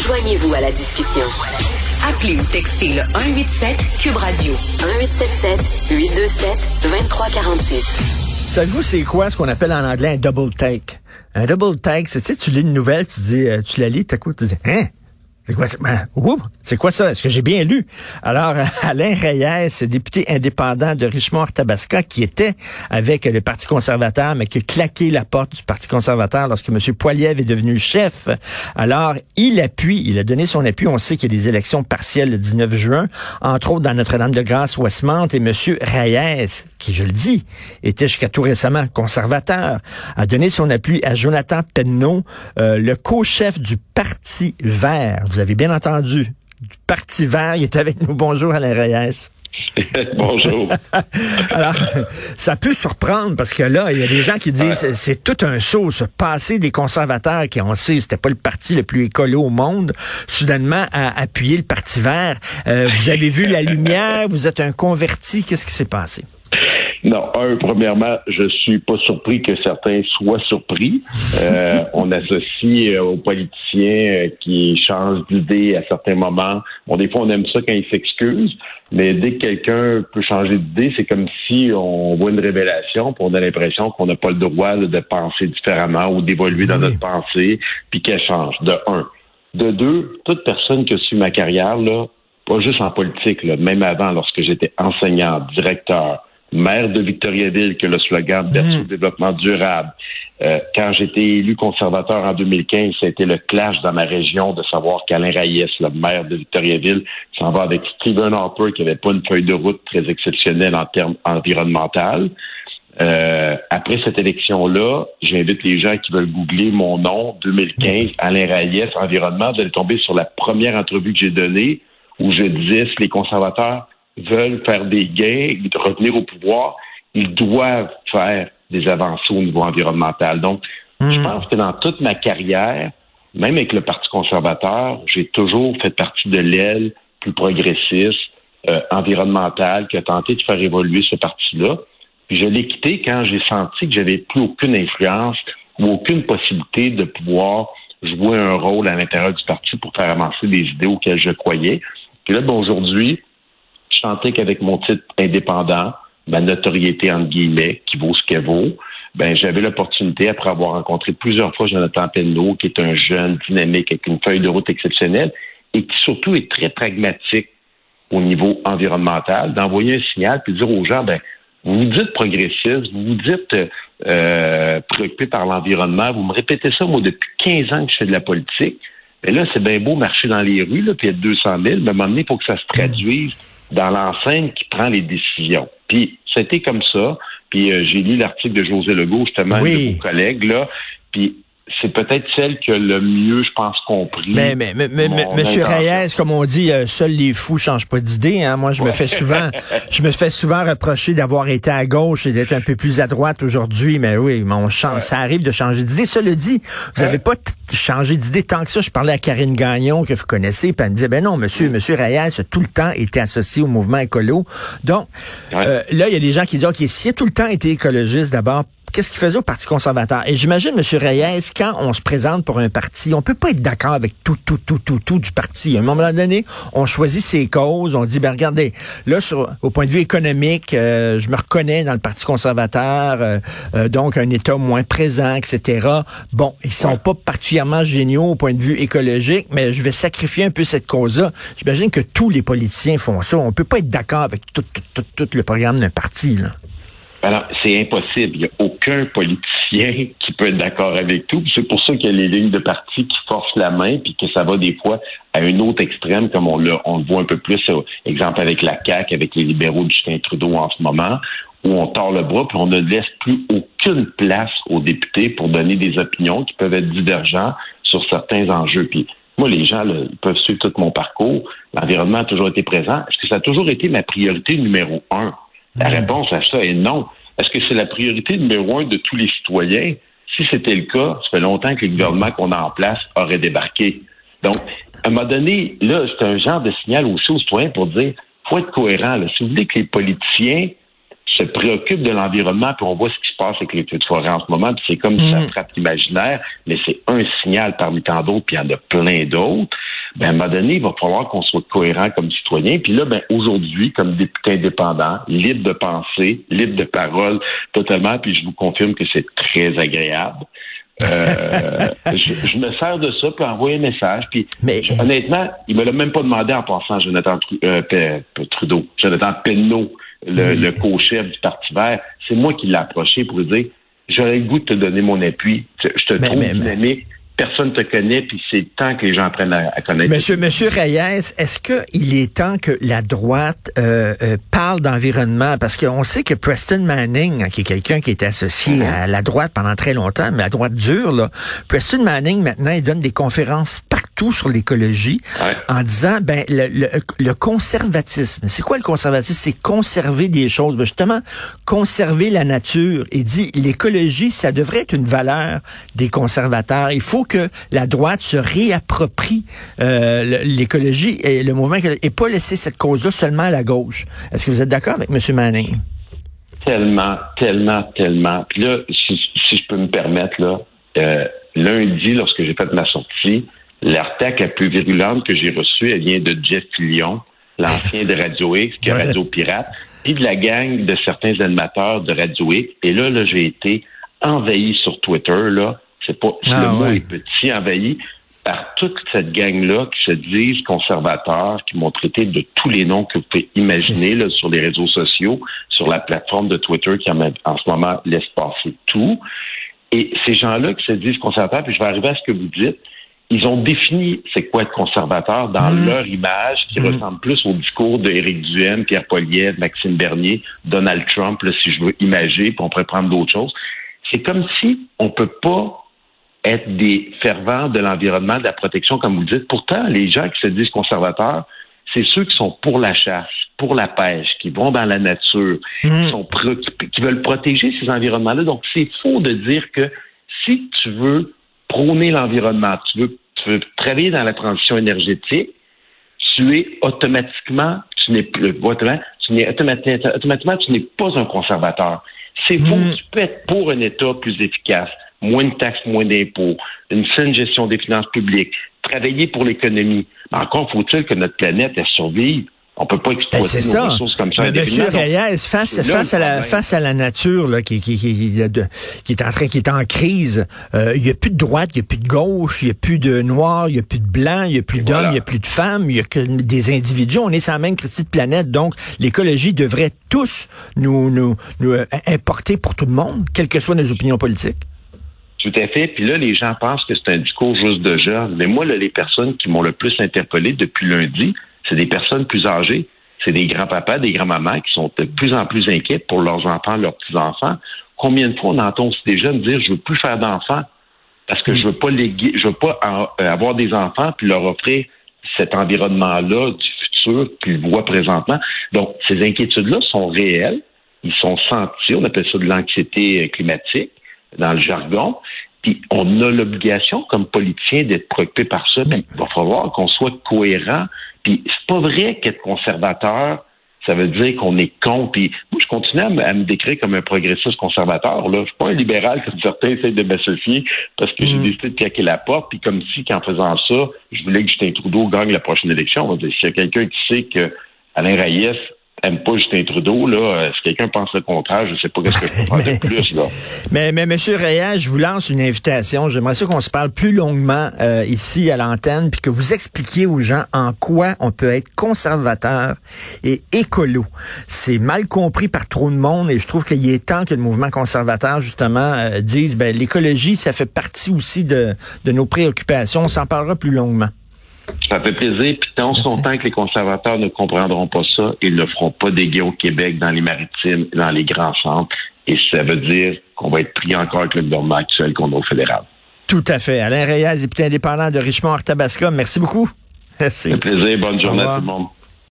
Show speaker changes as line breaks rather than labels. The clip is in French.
Joignez-vous à la discussion. Appelez ou textez le 187 Cube Radio 1877 827 2346.
Savez-vous c'est quoi ce qu'on appelle en anglais un double take? Un double take, c'est tu tu lis une nouvelle, tu dis, euh, tu la lis, tu tu dis, hein? C'est quoi, ça? Ben, c'est quoi ça? Est-ce que j'ai bien lu? Alors, Alain Reyes, député indépendant de Richmond-Arthabasca, qui était avec le Parti conservateur, mais qui a claqué la porte du Parti conservateur lorsque M. Poiliev est devenu chef. Alors, il appuie, il a donné son appui. On sait qu'il y a des élections partielles le 19 juin, entre autres dans Notre-Dame-de-Grâce, Westmont, et M. Reyes, qui, je le dis, était jusqu'à tout récemment conservateur, a donné son appui à Jonathan Penneau, euh, le co-chef du Parti vert. Avez bien entendu. Du Parti vert, il est avec nous. Bonjour, Alain Reyes.
Bonjour.
Alors, ça peut surprendre parce que là, il y a des gens qui disent c'est tout un saut, ce passé des conservateurs qui, on sait, c'était pas le parti le plus écolo au monde, soudainement à appuyer le Parti vert. Euh, vous avez vu la lumière, vous êtes un converti, qu'est-ce qui s'est passé?
Non, un, premièrement, je suis pas surpris que certains soient surpris. Euh, on associe euh, aux politiciens euh, qui changent d'idée à certains moments. Bon, des fois, on aime ça quand ils s'excusent, mais dès que quelqu'un peut changer d'idée, c'est comme si on voit une révélation, puis on a l'impression qu'on n'a pas le droit de penser différemment ou d'évoluer dans notre pensée, puis qu'elle change. De un. De deux, toute personne qui a su ma carrière, là, pas juste en politique, là, même avant, lorsque j'étais enseignant, directeur, maire de Victoriaville, que le slogan de mmh. développement durable. Euh, quand j'étais élu conservateur en 2015, ça a été le clash dans ma région de savoir qu'Alain Reyes, le maire de Victoriaville, s'en va avec Stephen Harper, qui n'avait pas une feuille de route très exceptionnelle en termes environnementaux. Euh, après cette élection-là, j'invite les gens qui veulent googler mon nom, 2015, Alain Reyes, environnement, vous allez tomber sur la première entrevue que j'ai donnée où je disais si les conservateurs veulent faire des gains, revenir au pouvoir, ils doivent faire des avancées au niveau environnemental. Donc, je hmm. pense que dans toute ma carrière, même avec le Parti conservateur, j'ai toujours fait partie de l'aile plus progressiste, euh, environnementale, qui a tenté de faire évoluer ce parti-là. Puis je l'ai quitté quand j'ai senti que j'avais plus aucune influence ou aucune possibilité de pouvoir jouer un rôle à l'intérieur du parti pour faire avancer des idées auxquelles je croyais. Puis là, ben, aujourd'hui, je sentais qu'avec mon titre indépendant, ma notoriété entre guillemets, qui vaut ce qu'elle vaut, ben j'avais l'opportunité, après avoir rencontré plusieurs fois Jonathan Penneau, qui est un jeune, dynamique, avec une feuille de route exceptionnelle, et qui surtout est très pragmatique au niveau environnemental, d'envoyer un signal puis de dire aux gens, ben vous vous dites progressiste, vous vous dites euh, préoccupé par l'environnement, vous me répétez ça, moi, depuis 15 ans que je fais de la politique, mais là, c'est bien beau marcher dans les rues, là, puis a 200 000, mais à faut que ça se traduise dans l'enceinte qui prend les décisions. Puis c'était comme ça. Puis euh, j'ai lu l'article de José Legault, justement, de vos collègues, là. Puis c'est peut-être celle que le mieux, je pense, compris.
Mais, mais, mais, mais Monsieur Reyes, comme on dit, euh, seuls les fous changent pas d'idée. Hein? Moi, je me fais souvent, je me fais souvent reprocher d'avoir été à gauche et d'être un peu plus à droite aujourd'hui. Mais oui, mon change, ça arrive de changer d'idée. Cela dit, vous n'avez pas changé d'idée tant que ça. Je parlais à Karine Gagnon, que vous connaissez, puis elle me disait, ben non, monsieur, monsieur Reyes a tout le temps été associé au mouvement écolo. Donc, euh, là, il y a des gens qui disent, OK, s'il a tout le temps été écologiste, d'abord, qu'est-ce qu'il faisait au Parti conservateur? Et j'imagine, M. Reyes, quand on se présente pour un parti, on peut pas être d'accord avec tout, tout, tout, tout, tout du parti. À un moment donné, on choisit ses causes, on dit, ben regardez, là, sur, au point de vue économique, euh, je me reconnais dans le Parti conservateur, euh, euh, donc un État moins présent, etc. Bon, ils sont pas particulièrement géniaux au point de vue écologique, mais je vais sacrifier un peu cette cause-là. J'imagine que tous les politiciens font ça. On peut pas être d'accord avec tout, tout, tout, tout le programme d'un parti, là.
Alors, c'est impossible. Il n'y a aucun politicien qui peut être d'accord avec tout. C'est pour ça qu'il y a les lignes de parti qui forcent la main, puis que ça va des fois à un autre extrême, comme on le, voit un peu plus, euh, exemple avec la CAQ, avec les libéraux de Justin Trudeau en ce moment, où on tord le bras, puis on ne laisse plus aucune place aux députés pour donner des opinions qui peuvent être divergentes sur certains enjeux. Puis moi, les gens peuvent suivre tout mon parcours. L'environnement a toujours été présent. Est-ce que ça a toujours été ma priorité numéro un? La réponse à ça est non. Est-ce que c'est la priorité numéro un de tous les citoyens? Si c'était le cas, ça fait longtemps que le gouvernement qu'on a en place aurait débarqué. Donc, à un moment donné, là, c'est un genre de signal aussi aux citoyens pour dire faut être cohérent. Là. Si vous voulez que les politiciens se préoccupe de l'environnement, puis on voit ce qui se passe avec les feux de forêt en ce moment, puis c'est comme si ça mm. frappe l'imaginaire, mais c'est un signal parmi tant d'autres, puis il y en a plein d'autres. Ben, à un moment donné, il va falloir qu'on soit cohérent comme citoyen. Puis là, ben, aujourd'hui, comme député indépendant, libre de penser, libre de parole totalement, puis je vous confirme que c'est très agréable. Euh, je, me sers de ça pour envoyer un message. Puis mais... honnêtement, il me l'a même pas demandé en passant Jonathan euh, Trudeau, Jonathan Penneau le, le co-chef du Parti vert, c'est moi qui l'ai approché pour lui dire j'aurais le goût de te donner mon appui. Je te trouve dynamique personne te connaît, puis c'est temps que les gens apprennent à, connaître.
Monsieur, Monsieur Reyes, est-ce qu'il est temps que la droite euh, euh, parle d'environnement? Parce qu'on sait que Preston Manning, hein, qui est quelqu'un qui était associé mm-hmm. à la droite pendant très longtemps, mais la droite dure, là, Preston Manning, maintenant, il donne des conférences partout sur l'écologie en disant, ben, le, le, conservatisme. C'est quoi le conservatisme? C'est conserver des choses. Ben, justement, conserver la nature. Il dit, l'écologie, ça devrait être une valeur des conservateurs. Il faut que la droite se réapproprie euh, l'écologie et le mouvement et pas laisser cette cause-là seulement à la gauche. Est-ce que vous êtes d'accord avec M. Manning?
Tellement, tellement, tellement. Puis là, si, je peux me permettre, là, euh, lundi, lorsque j'ai fait ma sortie, l'attaque la plus virulente que j'ai reçue, elle vient de Jeff Lyon, l'ancien de Radio X, qui est Radio Pirate, puis de la gang de certains animateurs de Radio X. Et là, là j'ai été envahi sur Twitter, là, c'est pas ah, le mot est petit, envahi par toute cette gang-là qui se disent conservateurs, qui m'ont traité de tous les noms que vous pouvez imaginer là, sur les réseaux sociaux, sur la plateforme de Twitter qui en, en ce moment laisse passer tout. Et ces gens-là qui se disent conservateurs, puis je vais arriver à ce que vous dites, ils ont défini c'est quoi être conservateur dans mmh. leur image qui mmh. ressemble plus au discours d'Éric Duhem, Pierre Poilievre, Maxime Bernier, Donald Trump, là, si je veux imager, puis on pourrait prendre d'autres choses. C'est comme si on peut pas être des fervents de l'environnement, de la protection, comme vous dites. Pourtant, les gens qui se disent conservateurs, c'est ceux qui sont pour la chasse, pour la pêche, qui vont dans la nature, qui, mmh. sont qui veulent protéger ces environnements-là. Donc, c'est faux de dire que si tu veux prôner l'environnement, tu veux, tu veux travailler dans la transition énergétique, tu es automatiquement, tu n'es plus, tu n'es automatiquement, tu n'es pas un conservateur. C'est faux. Mmh. Tu peux être pour un État plus efficace moins de taxes, moins d'impôts, une saine gestion des finances publiques, travailler pour l'économie. Mais encore faut-il que notre planète elle survive. On peut pas exploiter ben, nos ressources comme ça.
Mais Monsieur Reyes, face, face, à la, face à la nature là, qui, qui, qui, qui, est en train, qui est en crise, euh, il n'y a plus de droite, il n'y a plus de gauche, il n'y a plus de noir, il n'y a plus de blanc, il n'y a plus d'hommes, il n'y a plus de femmes, il n'y a que des individus. On est sur la même petite planète, donc l'écologie devrait tous nous, nous, nous euh, importer pour tout le monde, quelles que soient nos opinions politiques.
Tout à fait. Puis là, les gens pensent que c'est un discours juste de jeunes. Mais moi, là, les personnes qui m'ont le plus interpellé depuis lundi, c'est des personnes plus âgées. C'est des grands-papas, des grands-mamans qui sont de plus en plus inquiets pour leurs enfants, leurs petits-enfants. Combien de fois on entend aussi des jeunes dire je veux plus faire d'enfants parce que je veux pas léguer, je veux pas euh, avoir des enfants puis leur offrir cet environnement-là du futur qu'ils voient présentement. Donc, ces inquiétudes-là sont réelles. Ils sont sentis. On appelle ça de l'anxiété climatique dans le jargon. Puis on a l'obligation, comme politicien, d'être préoccupé par ça. Puis il va falloir qu'on soit cohérent. Puis c'est pas vrai qu'être conservateur, ça veut dire qu'on est con. Puis moi, je continue à me, décrire comme un progressiste conservateur. Là. Je suis pas un libéral comme certains essayent de m'associer parce que j'ai mm. décidé de claquer la porte. Puis comme si, qu'en faisant ça, je voulais que Justin Trudeau gagne la prochaine élection. On va dire, s'il y a quelqu'un qui sait que Alain Reyes aime pas Justin Trudeau, là, euh, si quelqu'un pense le contraire, je sais pas ce que je peux faire de plus, là.
Mais, mais, Monsieur Reyes, je vous lance une invitation. J'aimerais ça qu'on se parle plus longuement euh, ici à l'antenne, puis que vous expliquiez aux gens en quoi on peut être conservateur et écolo. C'est mal compris par trop de monde et je trouve qu'il est temps que le mouvement conservateur, justement, euh, dise, ben, l'écologie, ça fait partie aussi de, de nos préoccupations. On s'en parlera plus longuement.
Ça fait plaisir. Puis tant son temps que les conservateurs ne comprendront pas ça, ils ne feront pas des guets au Québec, dans les maritimes, dans les grands centres. Et ça veut dire qu'on va être pris encore avec le gouvernement actuel qu'on a au fédéral.
Tout à fait. Alain Reyes, député indépendant de Richmond-Arthabasca. Merci beaucoup.
Merci. Ça fait plaisir. Bonne journée à tout le monde.